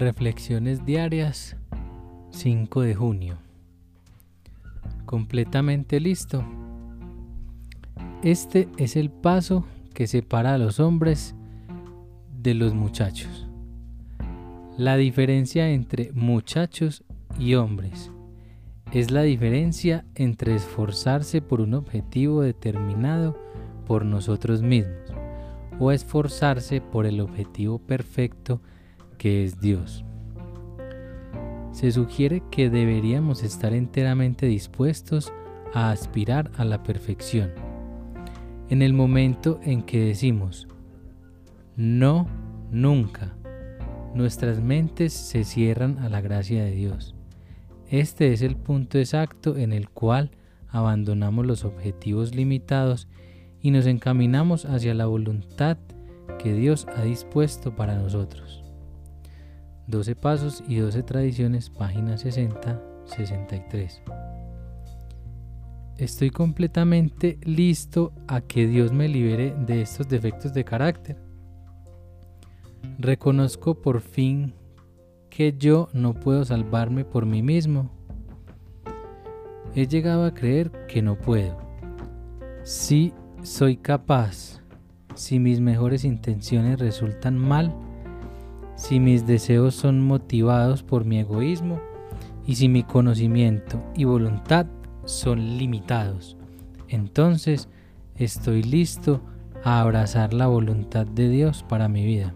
Reflexiones diarias 5 de junio. Completamente listo. Este es el paso que separa a los hombres de los muchachos. La diferencia entre muchachos y hombres es la diferencia entre esforzarse por un objetivo determinado por nosotros mismos o esforzarse por el objetivo perfecto que es Dios. Se sugiere que deberíamos estar enteramente dispuestos a aspirar a la perfección. En el momento en que decimos, no, nunca, nuestras mentes se cierran a la gracia de Dios. Este es el punto exacto en el cual abandonamos los objetivos limitados y nos encaminamos hacia la voluntad que Dios ha dispuesto para nosotros. 12 Pasos y 12 Tradiciones, página 60-63. Estoy completamente listo a que Dios me libere de estos defectos de carácter. Reconozco por fin que yo no puedo salvarme por mí mismo. He llegado a creer que no puedo. Si soy capaz, si mis mejores intenciones resultan mal, si mis deseos son motivados por mi egoísmo y si mi conocimiento y voluntad son limitados. Entonces estoy listo a abrazar la voluntad de Dios para mi vida.